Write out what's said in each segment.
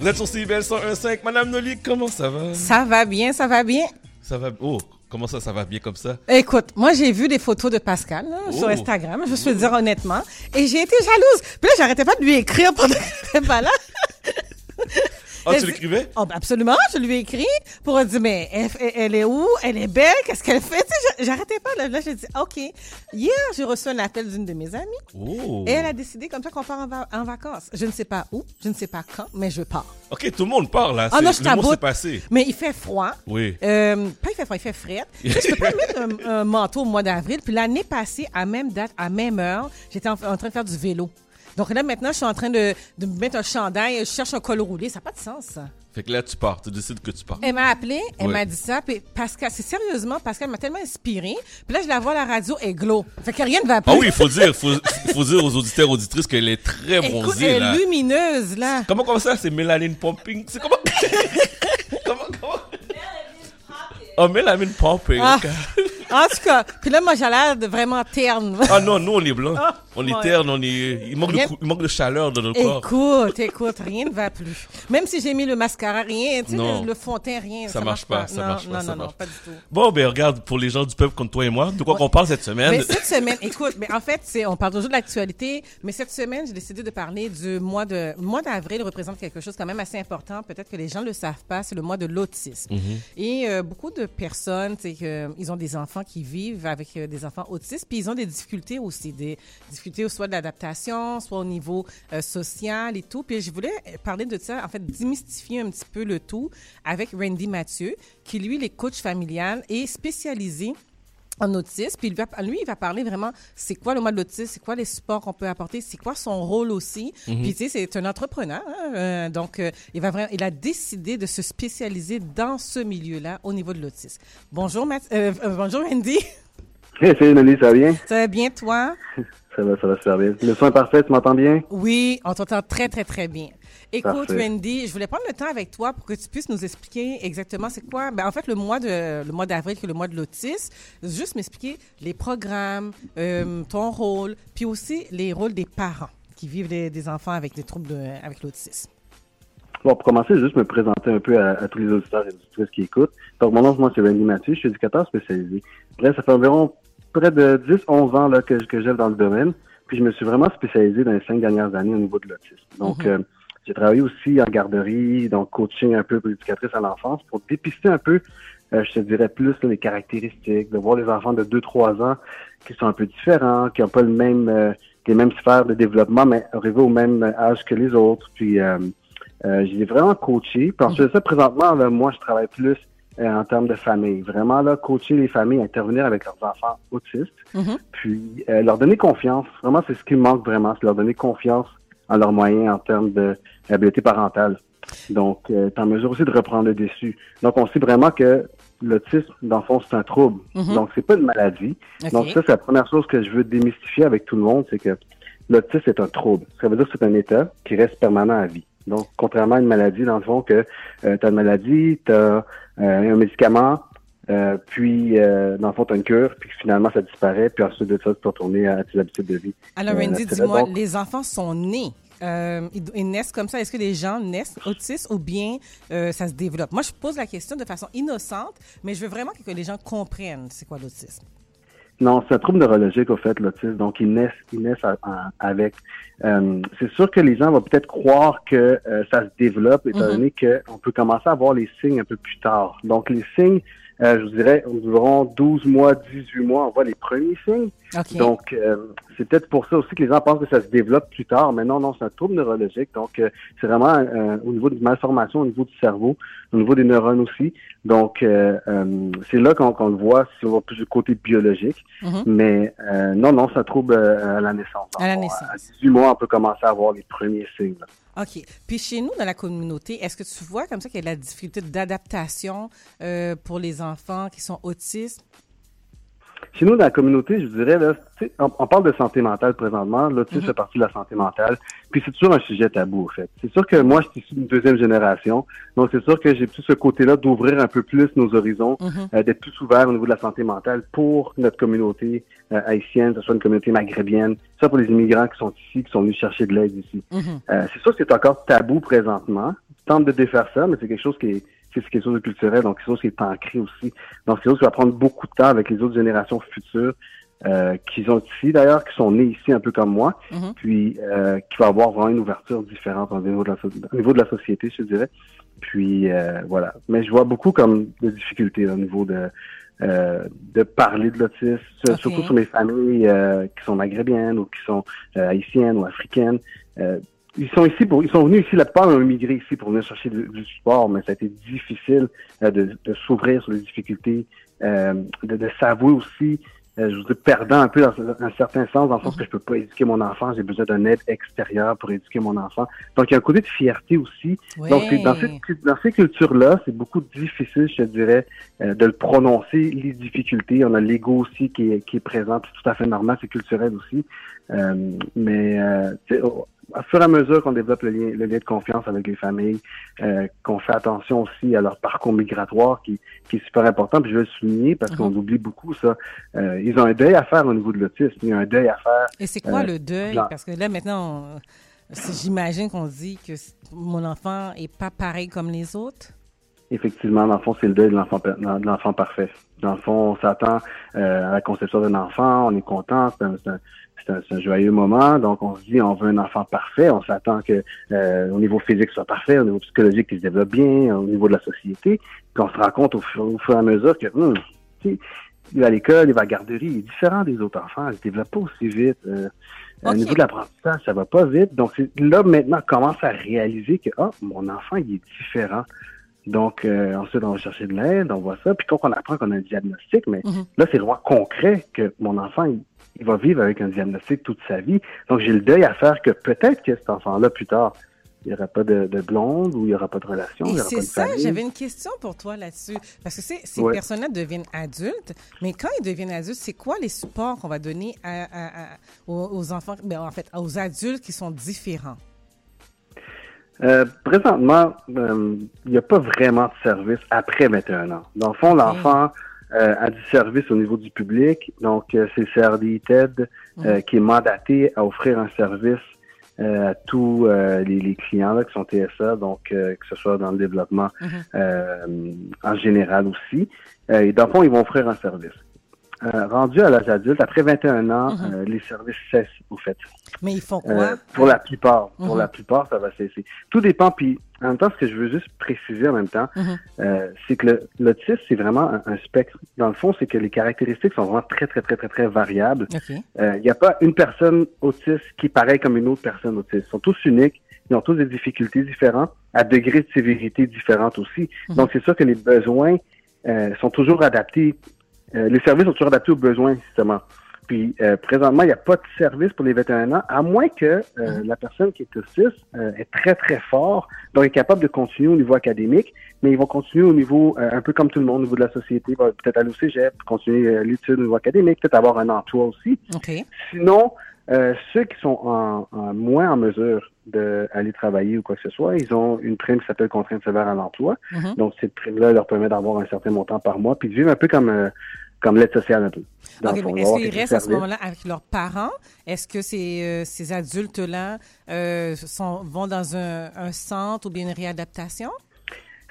Vous êtes sur CBL 101.5. Madame Noli, comment ça va? Ça va bien, ça va bien. Ça va. Oh, comment ça, ça va bien comme ça? Écoute, moi j'ai vu des photos de Pascal là, sur Oh. Instagram, je peux le dire honnêtement, et j'ai été jalouse. Puis là, j'arrêtais pas de lui écrire pendant qu'elle était pas là. Ah, tu l'écrivais? Oh, ben absolument, je lui ai écrit pour lui dire, mais elle, elle est où? Elle est belle? Qu'est-ce qu'elle fait? Tu sais, j'arrêtais pas. Là, là j'ai dit, OK. Hier, j'ai reçu un appel d'une de mes amies Oh. et elle a décidé comme ça qu'on part en, va- en vacances. Je ne sais pas où, je ne sais pas quand, mais je pars. Ok, tout le monde parle là. Ah non, je Le passé. Mais il fait froid. Oui. Euh, pas il fait froid, il fait sais, je peux pas mettre un, un manteau au mois d'avril. Puis l'année passée, à même date, à même heure, j'étais en, en train de faire du vélo. Donc là, maintenant, je suis en train de, de me mettre un chandail. Je cherche un col roulé. Ça n'a pas de sens, ça. Fait que là, tu pars. Tu décides que tu pars. Elle m'a appelé, elle Ouais. m'a dit ça. Puis Pascal, c'est sérieusement, Pascal m'a tellement inspiré. Puis là, je la vois à la radio, elle glow. Fait que rien ne va plus. Ah oui, il faut dire, faut, faut dire aux auditeurs, auditrices qu'elle est très Écoute, bronzée elle là. est lumineuse, là. Comment comme ça, c'est mélanine pumping? C'est comment? comment, comment? Oh, mélanine pumping. Ah. ok. En tout cas, puis là, moi, j'ai l'air vraiment terne. Ah non, nous on est blancs. Ah, on est ouais. terne, on est. Il manque, de, Rien- cou- il manque de chaleur dans notre corps. Écoute, écoute, rien ne va plus. Même si j'ai mis le mascara, rien, tu sais, le, le fond de teint, rien. Ça marche pas, ça non, marche pas, Non, ça non, non, marche pas du tout. Bon, ben regarde, pour les gens du peuple comme toi et moi, de quoi Ouais. qu'on parle cette semaine? Mais cette semaine, écoute, mais en fait, on parle toujours de l'actualité, mais cette semaine, j'ai décidé de parler du mois de, le mois d'avril représente quelque chose quand même assez important. Peut-être que les gens ne le savent pas, c'est le mois de l'autisme. Et euh, beaucoup de personnes, tu sais, que, ils ont des enfants qui vivent avec euh, des enfants autistes, puis ils ont des difficultés aussi, des difficultés soit de l'adaptation, soit au niveau euh, social et tout. Puis je voulais parler de ça, en fait, démystifier un petit peu le tout avec Randy Mathieu, qui lui, est coach familial et spécialisé en autisme. Puis il va- lui, il va parler vraiment, c'est quoi le mois de l'autisme, c'est quoi les supports qu'on peut apporter, c'est quoi son rôle aussi. Puis tu sais, c'est un entrepreneur, hein, euh, donc euh, il va vraiment, il a décidé de se spécialiser dans ce milieu-là au niveau de l'autisme. Bonjour, Math- euh, euh, bonjour Andy, Hey, salut Nelly, ça va bien? ça va bien toi? Ça va, ça va super bien. Le son est parfait, tu m'entends bien? Oui, on t'entend très, très, très bien. Écoute, Parfait. Randy, je voulais prendre le temps avec toi pour que tu puisses nous expliquer exactement c'est quoi, ben, en fait, le mois de le mois d'avril, qui est le mois de l'autisme. Juste m'expliquer les programmes, euh, ton rôle, puis aussi les rôles des parents qui vivent des, des enfants avec des troubles de, avec l'autisme. Bon, pour commencer, juste me présenter un peu à, à tous les auditeurs et auditrices qui écoutent. Donc, mon nom, moi, c'est Randy Mathieu, je suis éducateur spécialisé. Bref, ça fait environ près de 10-11 ans là, que, que dans le domaine. Puis, je me suis vraiment spécialisé dans les cinq dernières années au niveau de l'autisme. Donc, Mhm. euh, j'ai travaillé aussi en garderie, donc coaching un peu pour l'éducatrice à l'enfance, pour dépister un peu, euh, je te dirais plus, là, les caractéristiques, de voir les enfants de 2-3 ans qui sont un peu différents, qui n'ont pas le même, euh, les mêmes sphères de développement, mais arrivés au même âge que les autres. Puis, euh, euh, je les ai vraiment coachés. Puis ensuite ça, présentement, là, moi, je travaille plus euh, en termes de famille. Vraiment, là, coacher les familles, intervenir avec leurs enfants autistes, Mhm. puis euh, leur donner confiance. Vraiment, c'est ce qui me manque vraiment, c'est leur donner confiance en leurs moyens en termes de habileté parentale. Donc, euh, t'es en mesure aussi de reprendre le dessus. Donc, on sait vraiment que l'autisme, dans le fond, c'est un trouble. Mhm. Donc, c'est pas une maladie. Donc, ça, c'est la première chose que je veux démystifier avec tout le monde, c'est que l'autisme est un trouble. Ça veut dire que c'est un état qui reste permanent à vie. Donc, contrairement à une maladie, dans le fond, que tu as une maladie, tu as un médicament, euh, puis, euh, dans le fond, tu as une cure, puis finalement, ça disparaît, puis ensuite de ça, tu peux retourner à tes habitudes de vie. Alors, Euh, Randy, dis-moi, les enfants sont nés. Euh, ils, ils naissent comme ça. Est-ce que les gens naissent autistes ou bien euh, ça se développe? Moi, je pose la question de façon innocente, mais je veux vraiment que les gens comprennent c'est quoi l'autisme. Non, c'est un trouble neurologique, au fait, l'autisme. Donc, ils naissent, ils naissent à- à- avec. Euh, c'est sûr que les gens vont peut-être croire que euh, ça se développe, étant Mhm. donné qu'on peut commencer à voir les signes un peu plus tard. Donc, les signes, euh, je vous dirais, environ 12 mois, 18 mois, on voit les premiers signes. OK. Donc, euh, c'est peut-être pour ça aussi que les gens pensent que ça se développe plus tard. Mais non, non, c'est un trouble neurologique. Donc, euh, c'est vraiment euh, au niveau d'une malformation, au niveau du cerveau, au niveau des neurones aussi. Donc, euh, euh, c'est là qu'on qu'on le voit si on va plus du côté biologique. Mhm. Mais euh, non, non, c'est un trouble euh, à la naissance. À la Bon, naissance. À 18 mois, on peut commencer à avoir les premiers signes. là. OK. Puis chez nous, dans la communauté, est-ce que tu vois comme ça qu'il y a de la difficulté d'adaptation euh, pour les enfants qui sont autistes? Chez nous, dans la communauté, je dirais, là, tu sais, on, on parle de santé mentale présentement. L'autisme Mhm. fait partie de la santé mentale. Puis c'est toujours un sujet tabou, en fait. C'est sûr que moi, je suis issu d'une deuxième génération. Donc, c'est sûr que j'ai plus ce côté-là d'ouvrir un peu plus nos horizons, Mhm. euh, d'être plus ouvert au niveau de la santé mentale pour notre communauté euh, haïtienne, que ce soit une communauté maghrébienne, ça pour les immigrants qui sont ici, qui sont venus chercher de l'aide ici. Mhm. Euh, c'est sûr que c'est encore tabou présentement, tente de défaire ça, mais c'est quelque chose qui est, c'est quelque chose de culturel, donc quelque chose qui est ancré aussi. Donc c'est quelque chose qui va prendre beaucoup de temps avec les autres générations futures euh, qui sont ici d'ailleurs, qui sont nés ici un peu comme moi, Mhm. puis euh, qui va avoir vraiment une ouverture différente au niveau de la, so- au niveau de la société, je dirais. Puis euh, voilà. Mais je vois beaucoup comme de difficultés là, au niveau de euh, de parler de l'autisme, surtout sur mes familles euh, qui sont maghrébiennes ou qui sont euh, haïtiennes ou africaines. Ils sont ici pour, ils sont venus ici, la plupart ont immigré ici pour venir chercher du, du support, mais ça a été difficile euh, de, de s'ouvrir sur les difficultés, euh, de, de s'avouer aussi, euh, je vous dis, perdant un peu dans un certain sens, dans le sens que je peux pas éduquer mon enfant, j'ai besoin d'une aide extérieure pour éduquer mon enfant. Donc il y a un côté de fierté aussi. Donc dans, cette, dans ces cultures-là, c'est beaucoup difficile, je te dirais, euh, de le prononcer, les difficultés. On a l'ego aussi qui est, qui est présent, c'est tout à fait normal, c'est culturel aussi. Euh, mais euh, sais, au, à fur et à mesure qu'on développe le lien, le lien de confiance avec les familles, euh, qu'on fait attention aussi à leur parcours migratoire qui, qui est super important, puis je veux le souligner parce qu'on Mhm. oublie beaucoup ça. Euh, ils ont un deuil à faire au niveau de l'autisme. Il y a un deuil à faire Et c'est quoi Euh, le deuil? Parce que là, maintenant, j'imagine qu'on dit que mon enfant est pas pareil comme les autres. Effectivement, dans le fond, c'est le deuil l'enfant de l'enfant parfait. Dans le fond, on s'attend euh, à la conception d'un enfant, on est content, c'est un, c'est joyeux moment, donc on se dit on veut un enfant parfait, on s'attend que euh, au niveau physique soit parfait, au niveau psychologique qu'il se développe bien, au niveau de la société, puis on se rend compte au, fur au fur et à mesure que hum, tu sais, il va à l'école, il va à la garderie, il est différent des autres enfants, il se développe pas aussi vite. euh, Ok. Au niveau de l'apprentissage, ça va pas vite. Donc là maintenant, on commence à réaliser que ah, mon enfant, il est différent. Donc, euh, ensuite, on va chercher de l'aide, on voit ça. Puis quand on apprend qu'on a un diagnostic, mais Mhm. là, c'est vraiment concret que mon enfant, il, il va vivre avec un diagnostic toute sa vie. Donc, j'ai le deuil à faire que peut-être que cet enfant-là, plus tard, il n'y aura pas de, de blonde ou il n'y aura pas de relation, Et c'est pas de ça, j'avais une question pour toi là-dessus. Parce que ces Ouais. personnes-là deviennent adultes, mais quand ils deviennent adultes, c'est quoi les supports qu'on va donner à, à- à- aux, enfants, ben, en fait, aux adultes qui sont différents? Euh, présentement, euh, il n'y a pas vraiment de service après 21 ans. Dans le fond, l'enfant euh, a du service au niveau du public. Donc, euh, c'est le CRDI TED euh, qui est mandaté à offrir un service euh, à tous euh, les, les clients là, qui sont TSA, donc euh, que ce soit dans le développement Mhm. euh, en général aussi. Euh, et dans le fond, ils vont offrir un service. Euh, rendu à l'âge adulte, après 21 ans, Mhm. euh, les services cessent, au fait. Mais ils font quoi? Euh, pour la plupart. Pour Mhm. la plupart, ça va cesser. Tout dépend. Puis, en même temps, ce que je veux juste préciser en même temps, Mhm. euh, c'est que l'autisme, c'est vraiment un, un spectre. Dans le fond, c'est que les caractéristiques sont vraiment très, très, très, très, très variables. Il n'y a pas une personne autiste qui est pareille comme une autre personne autiste. Ils sont tous uniques. Ils ont tous des difficultés différentes, à degrés de sévérité différentes aussi. Donc, c'est sûr que les besoins euh, sont toujours adaptés. Euh, les services sont toujours adaptés aux besoins, justement. Puis, euh, présentement, il n'y a pas de service pour les 21 ans, à moins que euh, la personne qui est autiste euh, est très, très fort, donc est capable de continuer au niveau académique, mais ils vont continuer au niveau, euh, un peu comme tout le monde, au niveau de la société, va peut-être aller au cégep, continuer euh, l'étude au niveau académique, peut-être avoir un emploi aussi. OK. Sinon, euh, ceux qui sont en, en moins en mesure d'aller travailler ou quoi que ce soit, ils ont une prime qui s'appelle contrainte sévère à l'emploi. Mhm. Donc, cette prime-là leur permet d'avoir un certain montant par mois, puis de vivre un peu comme, euh, comme l'aide sociale un peu. Dans OK, le fond, mais avoir est-ce qu'ils restent à ce moment-là avec leurs parents? Est-ce que ces, euh, ces adultes-là euh, vont dans un, un centre ou bien une réadaptation?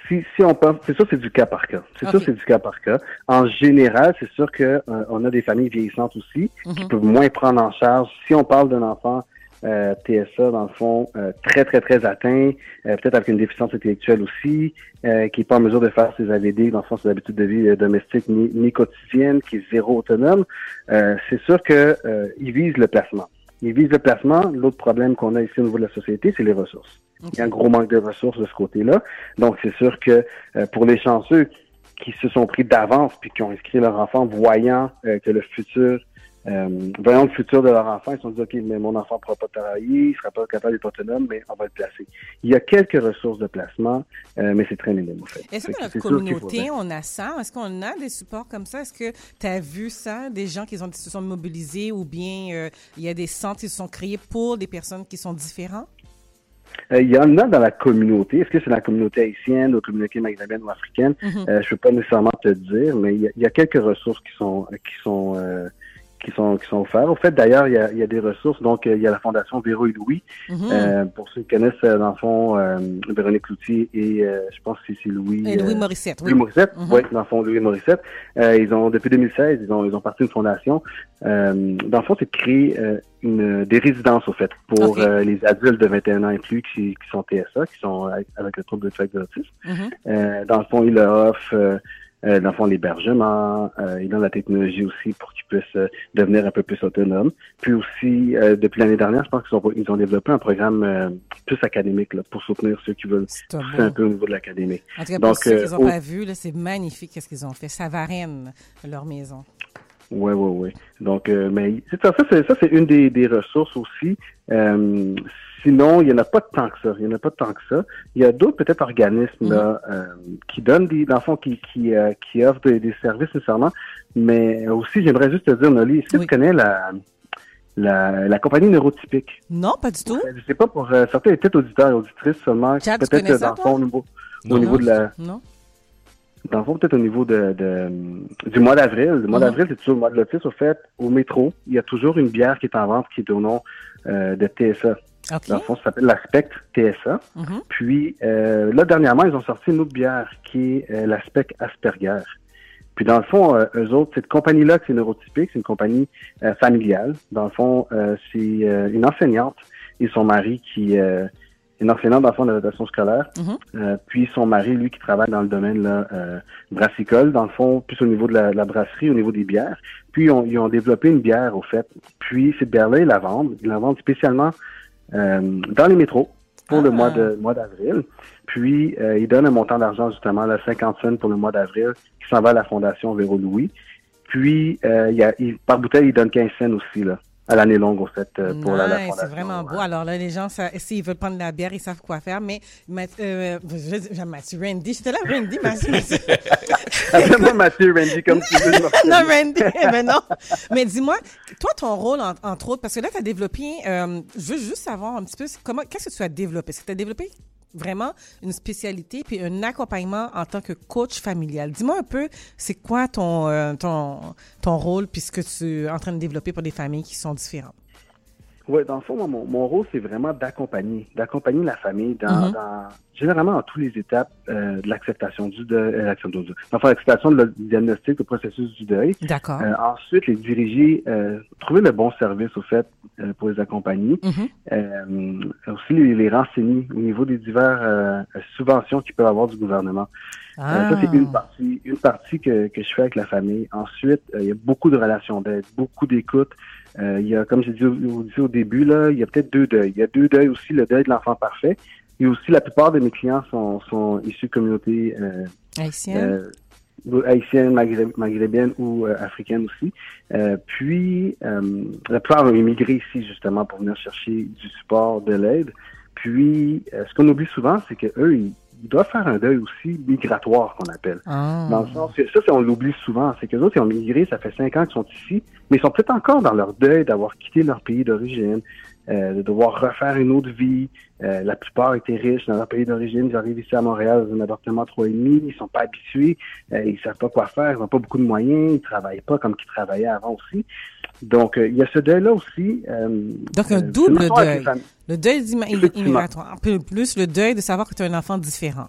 Si, si on pense, c'est sûr, c'est du cas par cas. C'est sûr, c'est du cas par cas. En général, c'est sûr que euh, on a des familles vieillissantes aussi qui Mhm. peuvent moins prendre en charge. Si on parle d'un enfant euh, TSA, dans le fond, euh, très, très, très atteint, euh, peut-être avec une déficience intellectuelle aussi, euh, qui n'est pas en mesure de faire ses AVD, dans le fond, ses habitudes de vie euh, domestiques ni, ni qui est zéro autonome, euh, c'est sûr que ils visent le placement. Ils visent le placement. L'autre problème qu'on a ici au niveau de la société, c'est les ressources. Il y a un gros manque de ressources de ce côté-là. Donc, c'est sûr que pour les chanceux qui se sont pris d'avance puis qui ont inscrit leur enfant voyant que le futur, euh, voyant le futur de leur enfant, ils se sont dit, OK, mais mon enfant ne pourra pas travailler, il sera pas capable d'être autonome, mais on va le placer. Il y a quelques ressources de placement, euh, mais c'est très minime, en fait. Est-ce que dans notre communauté, on a ça? Est-ce qu'on a des supports comme ça? Est-ce que tu as vu ça, des gens qui ont, se sont mobilisés ou bien euh, il y a des centres qui se sont créés pour des personnes qui sont différentes? Il y en a dans la communauté. Est-ce que c'est la communauté haïtienne, la communauté maghrébine ou africaine? Mhm. Euh, je peux pas nécessairement te dire, mais il y, a, il y a quelques ressources qui sont qui sont qui sont qui sont offerts. Au fait, d'ailleurs, il y a, y a des ressources. Donc, euh, il y a la Fondation Véro et Louis. Mhm. Euh, pour ceux qui connaissent, euh, dans le fond, euh, Véronique Loutier et euh, je pense que c'est Louis. Et Louis euh, Morissette, oui. Louis Morissette, Mhm. oui, dans le fond, Louis Morissette. Euh, ils ont, depuis 2016, ils ont, ils ont parti une fondation. Euh, dans le fond, c'est de créer euh, une, des résidences, au fait, pour euh, les adultes de 21 ans et plus qui, qui sont TSA, qui sont avec, avec le trouble de spectre de l'autisme. Mhm. Euh, dans le fond, il leur offre, euh, dans le fond, l'hébergement, euh, il donne la technologie aussi pour qu'ils puissent euh, devenir un peu plus autonomes. Puis aussi, euh, depuis l'année dernière, je pense qu'ils ont, ils ont développé un programme euh, plus académique là, pour soutenir ceux qui veulent pousser un peu au niveau de l'académie. En tout cas, pour Donc, ceux qui n'ont au- pas vu, là, c'est magnifique qu'est-ce qu'ils ont fait. Ça varenne leur maison. Oui, oui, oui. Donc, euh, mais c'est ça, ça c'est ça, c'est une des, des ressources aussi. Sinon, il n'y en a pas tant que ça. Il n'y en a pas tant que ça. Il y a d'autres peut-être organismes là, euh, qui donnent des, dans le fond, qui, qui, euh, qui offrent des, des services nécessairement. Mais aussi, j'aimerais juste te dire, Noli, est-ce que Oui. tu connais la, la, la compagnie neurotypique? Non, pas du tout. Je sais pas pour euh, certains peut-être auditeurs et auditrices seulement, peut-être dans le toi? fond, au niveau, au Non. niveau de la, Non? dans le fond, peut-être au niveau de, de- du mois d'avril. Le mois Mhm. d'avril, c'est toujours le mois de l'autisme. Au fait, au métro, il y a toujours une bière qui est en vente qui est au nom euh, de TSA. Dans le fond, ça s'appelle la Spectre TSA. Mhm. Puis euh, là, dernièrement, ils ont sorti une autre bière qui est euh, la Spectre Asperger. Puis dans le fond, euh, eux autres, cette compagnie-là, c'est neurotypique, c'est une compagnie euh, familiale. Dans le fond, c'est une enseignante et son mari qui une enseignante dans le fond de l'adaptation scolaire. Mhm. Puis son mari, lui, qui travaille dans le domaine là, brassicole, dans le fond, plus au niveau de la, la brasserie, au niveau des bières. Puis on- ils ont développé une bière, au fait. Puis cette bière-là, ils la vendent. Ils la vendent spécialement dans les métros pour le Ah. mois de mois d'avril. Puis euh, ils donnent un montant d'argent, justement, là, 50 cents pour le mois d'avril, qui s'en va à la Fondation Véro Louis. Puis euh, il y a, il- par bouteille, ils donnent 15 cents aussi, là, à l'année longue, au fait, euh, pour la, la Fondation. c'est vraiment beau. Alors là, les gens, s'ils veulent prendre de la bière, ils savent quoi faire. Mais Math- euh, je Mathieu, Randy, j'étais là, Randy, Mathieu. Mathieu. Appelle-moi Mathieu Randy, comme tu veux. non, Randy, mais non. Mais dis-moi, toi, ton rôle, en- entre autres, parce que là, tu as développé, euh, je veux juste savoir un petit peu, comment, qu'est-ce que tu as développé? Est-ce que tu as développé vraiment une spécialité puis un accompagnement en tant que coach familial? Dis-moi un peu, c'est quoi ton, euh, ton, ton rôle puis ce que tu es en train de développer pour des familles qui sont différentes? Oui, dans le fond, moi, mon, mon rôle, c'est vraiment d'accompagner, d'accompagner la famille dans, Mhm. dans généralement dans toutes les étapes euh, de l'acceptation du deuil, euh, l'action de- enfin, l'acceptation de le diagnostic, le processus du deuil. D'accord. Euh, ensuite, les diriger, euh, trouver le bon service, au fait, euh, pour les accompagner. Mhm. Euh, aussi, les, les renseigner au niveau des diverses euh, subventions qu'ils peuvent avoir du gouvernement. Euh, Ah. ça, c'est une partie, une partie que, que je fais avec la famille. Ensuite, il y a beaucoup de relations d'aide, beaucoup d'écoute. Euh, il y a, comme j'ai dit dit au début, là, il y a peut-être deux deuils. Il y a deux deuils aussi, le deuil de l'enfant parfait. Et aussi, la plupart de mes clients sont, sont issus de communautés euh, Haïtienne. euh, haïtiennes, maghré- maghrébines ou euh, africaines aussi. Euh, puis, euh, la plupart ont immigré ici justement pour venir chercher du support, de l'aide. Puis, euh, ce qu'on oublie souvent, c'est que eux, ils, ils doivent faire un deuil aussi migratoire qu'on appelle. Ah. Dans le sens que ça, c'est- on l'oublie souvent, c'est que les autres, ils ont migré, ça fait cinq ans qu'ils sont ici, mais ils sont peut-être encore dans leur deuil d'avoir quitté leur pays d'origine, euh, de devoir refaire une autre vie. Euh, la plupart étaient riches dans leur pays d'origine, ils arrivent ici à Montréal dans un appartement trois et demi, ils sont pas habitués, euh, ils savent pas quoi faire, ils n'ont pas beaucoup de moyens, ils travaillent pas comme qu'ils travaillaient avant aussi. Donc, euh, il y a ce deuil-là aussi. Donc, un double deuil. Le deuil immigratoire. Un peu plus le deuil de savoir que tu as un enfant différent.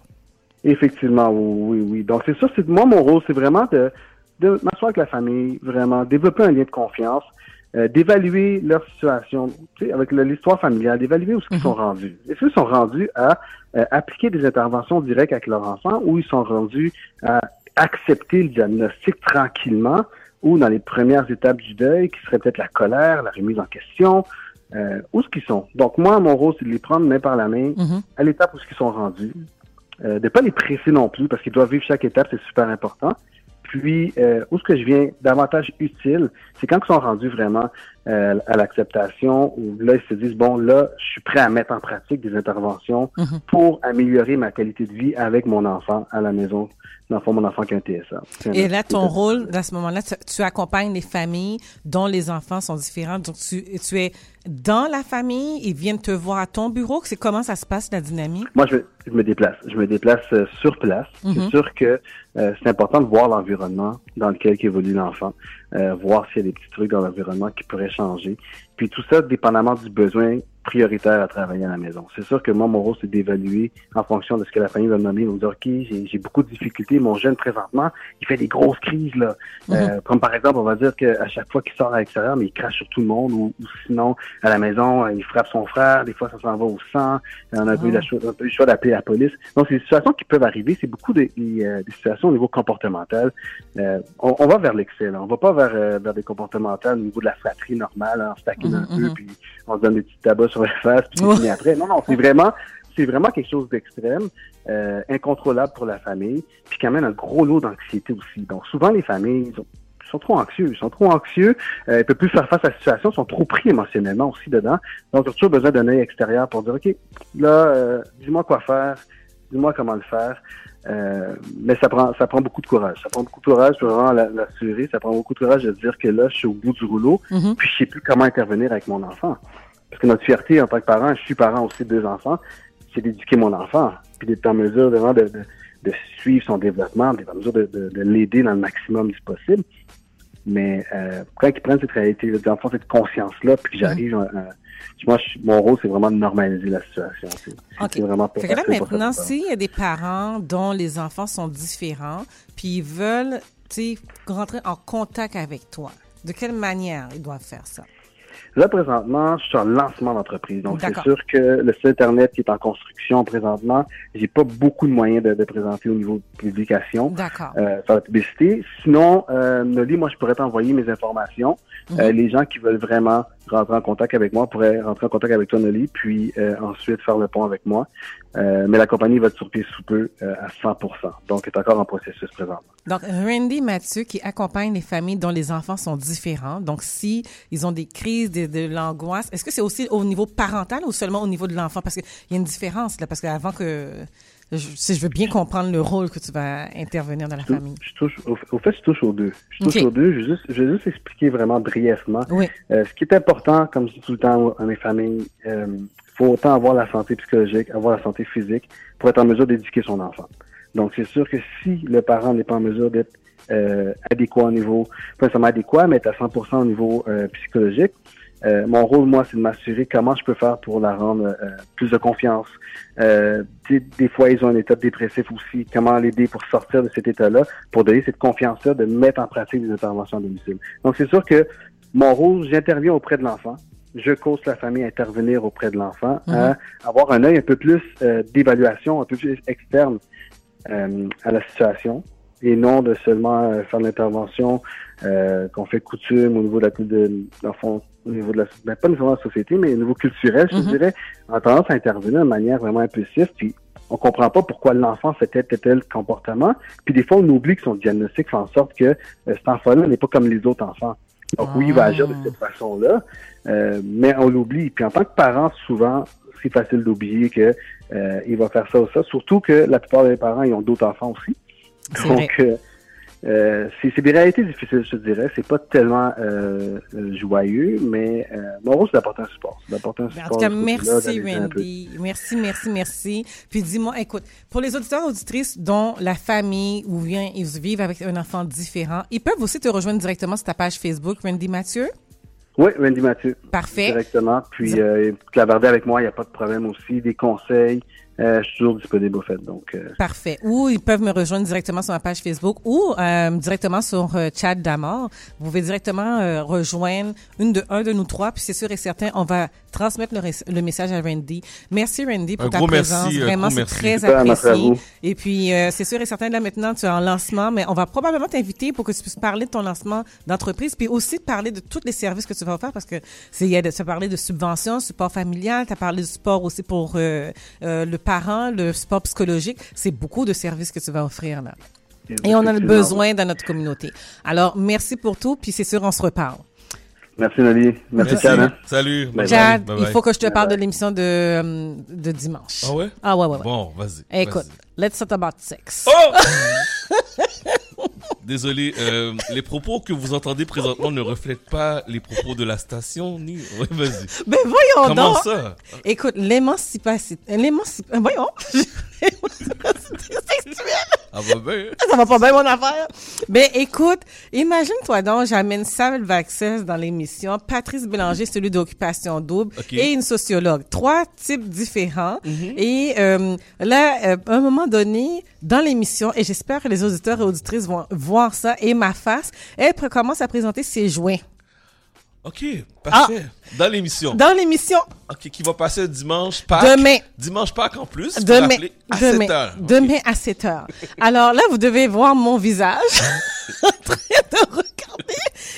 Effectivement, oui, oui. oui. Donc, c'est ça, c'est moi, mon rôle, c'est vraiment de, de m'asseoir avec la famille, vraiment, développer un lien de confiance, euh, d'évaluer leur situation, tu sais, avec l'histoire familiale, d'évaluer où ils Mhm. sont rendus. Est-ce qu'ils sont rendus à euh, appliquer des interventions directes avec leur enfant ou ils sont rendus à accepter le diagnostic tranquillement ou dans les premières étapes du deuil, qui serait peut-être la colère, la remise en question, euh, où est-ce qu'ils sont? Donc, moi, mon rôle, c'est de les prendre main par la main Mhm. à l'étape où ils sont rendus. De pas les presser non plus, parce qu'ils doivent vivre chaque étape, c'est super important. Puis, euh, où ce que je viens davantage utile, c'est quand ils sont rendus vraiment euh, à l'acceptation, où là, ils se disent, bon, là, je suis prêt à mettre en pratique des interventions Mhm. pour améliorer ma qualité de vie avec mon enfant à la maison. Dans le fond, mon enfant qui a un TSA. Et là, ton rôle, à ce moment-là, tu, tu accompagnes les familles dont les enfants sont différents. Donc, tu, tu es dans la famille, ils viennent te voir à ton bureau. C'est comment ça se passe, la dynamique? Moi, je me, je me déplace. Je me déplace euh, sur place. Mhm. C'est sûr que euh, c'est important de voir l'environnement dans lequel évolue l'enfant. Euh, voir s'il y a des petits trucs dans l'environnement qui pourraient changer. Puis tout ça, dépendamment du besoin prioritaire à travailler à la maison. C'est sûr que moi, mon rôle, c'est d'évaluer en fonction de ce que la famille va me nommer. On dire, OK, j'ai beaucoup de difficultés. Mon jeune, présentement, il fait des grosses crises. là. Euh, comme par exemple, on va dire qu'à chaque fois qu'il sort à l'extérieur, mais il crache sur tout le monde. Ou, ou sinon, à la maison, euh, il frappe son frère. Des fois, ça s'en va au sang. On a, eu la le choix d'appeler la police. Donc, c'est des situations qui peuvent arriver. C'est beaucoup des, des, euh, des situations au niveau comportemental. Euh, on, on va vers l'excès. On va pas vers, euh, vers des comportementales au niveau de la fratrie normale. hein. On un Mhm, peu, puis on se donne des petits tabacs sur la face, puis c'est fini après. Non, non, c'est vraiment, c'est vraiment quelque chose d'extrême, euh, incontrôlable pour la famille, puis qui amène un gros lot d'anxiété aussi. Donc, souvent, les familles ils sont, sont trop anxieux. Ils sont trop anxieux. Euh, ils peuvent plus faire face à la situation. Ils sont trop pris émotionnellement aussi dedans. Donc, ils ont toujours besoin d'un œil extérieur pour dire, OK, là, euh, dis-moi quoi faire. Dis-moi comment le faire. Euh, mais ça prend ça prend beaucoup de courage. Ça prend beaucoup de courage pour vraiment la- l'assurer. Ça prend beaucoup de courage de dire que là, je suis au bout du rouleau, Mhm. puis je sais plus comment intervenir avec mon enfant. Parce que notre fierté en tant que parent, je suis parent aussi de deux enfants, c'est d'éduquer mon enfant, puis d'être en mesure vraiment de, de, de suivre son développement, d'être en mesure de, de, de l'aider dans le maximum du possible. Mais euh, quand ils prennent cette réalité, cette conscience-là, puis que j'arrive, à- à- moi, je- mon rôle, c'est vraiment de normaliser la situation. C'est vraiment pas Fait que là, maintenant, s'il y a des parents dont les enfants sont différents, puis ils veulent, rentrer en contact avec toi, de quelle manière ils doivent faire ça? Là, présentement, je suis en lancement d'entreprise. Donc, c'est sûr que le site Internet qui est en construction présentement, j'ai pas beaucoup de moyens de, de présenter au niveau de publication, D'accord. euh, faire la publicité. Sinon, euh, Noli, moi, je pourrais t'envoyer mes informations. Euh, Mhm. les gens qui veulent vraiment rentrer en contact avec moi pourraient rentrer en contact avec toi, Noli, puis euh, ensuite faire le pont avec moi. Euh, mais la compagnie va être sur pied sous peu euh, à 100% Donc, est encore en processus présentement. Donc, Randy Mathieu qui accompagne les familles dont les enfants sont différents. Donc, si ils ont des crises, de, de l'angoisse, est-ce que c'est aussi au niveau parental ou seulement au niveau de l'enfant? Parce qu'il y a une différence, là, parce qu'avant que, je, je veux bien comprendre le rôle que tu vas intervenir dans la Je, famille. je touche, au, au fait, je touche aux deux. Je touche aux deux. Je vais, juste, je vais juste expliquer vraiment brièvement. Oui. Euh, ce qui est important, comme je dis tout le temps à mes familles, euh, faut autant avoir la santé psychologique, avoir la santé physique pour être en mesure d'éduquer son enfant. Donc, c'est sûr que si le parent n'est pas en mesure d'être euh, adéquat au niveau, pas nécessairement adéquat, mais être à 100% au niveau euh, psychologique, euh, mon rôle, moi, c'est de m'assurer comment je peux faire pour la rendre euh, plus de confiance. Euh, des fois, ils ont un état dépressif aussi. Comment l'aider pour sortir de cet état-là, pour donner cette confiance-là, de mettre en pratique des interventions à domicile. Donc, c'est sûr que mon rôle, j'interviens auprès de l'enfant. Je cause la famille à intervenir auprès de l'enfant, à avoir un œil un peu plus euh, d'évaluation, un peu plus externe euh, à la situation, et non de seulement faire l'intervention euh, qu'on fait coutume au niveau de la de, le fond, au niveau de la ben, pas nécessairement de la société, mais au niveau culturel, je Mhm. dirais, en tendance à intervenir de manière vraiment impulsive, puis on comprend pas pourquoi l'enfant fait tel, tel, tel comportement, puis des fois on oublie que son diagnostic fait en sorte que euh, cet enfant-là n'est pas comme les autres enfants. Donc oui, il va agir de cette façon-là, euh, mais on l'oublie. Puis en tant que parent, souvent, c'est facile d'oublier que euh, il va faire ça ou ça. Surtout que la plupart des parents, ils ont d'autres enfants aussi. Donc, vrai. Euh, c'est des réalités difficiles, je te dirais. C'est pas tellement euh, euh, joyeux, mais euh, mon rôle, c'est d'apporter un support. D'apporter un Ben, En support. tout cas, merci. Randy. Merci, merci, merci. Puis dis-moi, écoute, pour les auditeurs et auditrices dont la famille ou bien ils vivent avec un enfant différent, ils peuvent aussi te rejoindre directement sur ta page Facebook, Randy Mathieu? Oui, Wendy Mathieu. Parfait. Directement. Puis, euh, clavarder avec moi, il n'y a pas de problème aussi. Des conseils. Euh, je suis toujours disponible au fait. Donc, euh, Parfait. Ou ils peuvent me rejoindre directement sur ma page Facebook ou euh, directement sur euh, Chat d'Amor. Vous pouvez directement euh, rejoindre une de un de nous trois, puis c'est sûr et certain, on va transmettre le, le message à Randy. Merci Randy pour Un ta gros présence. merci, Vraiment, c'est très à apprécié. vous. Et puis euh, c'est sûr et certain là maintenant tu es en lancement, mais on va probablement t'inviter pour que tu puisses parler de ton lancement d'entreprise, puis aussi de parler de tous les services que tu vas faire parce que c'est il y a de tu as parlé de subventions, support familial, tu as parlé du support aussi pour euh, euh, le le support psychologique. C'est beaucoup de services que tu vas offrir là. Et on en a besoin dans notre communauté. Alors, merci pour tout, puis c'est sûr, on se reparle. Merci, Noli. Merci. Chad. hein. Salut. Bye Chad, bye. il faut que je te parle de l'émission de, euh, de dimanche. Ah ouais? Ah ouais, ouais, ouais. Bon, vas-y. Écoute, let's talk about sex. Oh! Désolé, euh, les propos que vous entendez présentement ne reflètent pas les propos de la station, ni... Ouais, vas-y. Ben voyons Comment donc. ça? Écoute, l'émancipation. L'émancipation. Voyons. Ah, va bien. Ça va pas bien, mon affaire. Ben, écoute, imagine-toi donc, j'amène Samuel Vaxès dans l'émission, Patrice Bélanger, celui d'Occupation Double, et une sociologue. Trois types différents. Et euh, là, euh, à un moment donné, dans l'émission, et j'espère que les auditeurs et auditrices vont voir ça, et ma face, elle commence à présenter ses joints. OK, parfait. Dans l'émission. Dans l'émission, OK, qui va passer dimanche Pâques. Demain. Dimanche Pâques en plus. demain, à demain, 7 heures. Demain à 7 heures. Alors là, vous devez voir mon visage en train de regarder.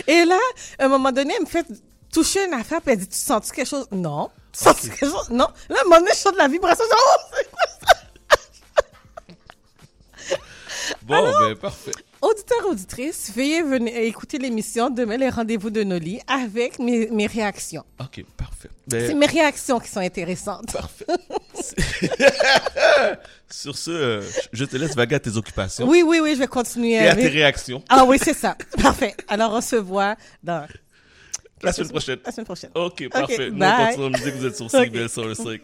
Et là, à un moment donné, elle me fait toucher une affaire, puis elle dit, tu sens-tu quelque chose? Non. Tu sens-tu quelque chose? Non. Là, à un moment donné, je sens de la vibration. Je dis, Oh, c'est quoi ça? Bon, ben, parfait. Auditeurs, auditrices, veuillez venir écouter l'émission Demain, les rendez-vous de Noli avec mes, mes réactions. OK, parfait. C'est Ben, mes réactions qui sont intéressantes. parfait. Sur ce, euh, je te laisse vaguer à tes occupations Oui, oui, oui, je vais continuer et à tes avec... réactions Ah oui, c'est ça. Parfait. Alors, on se voit dans la semaine prochaine. la semaine prochaine. OK, parfait. Nous, on continue en musique. Vous êtes sur CBL 105.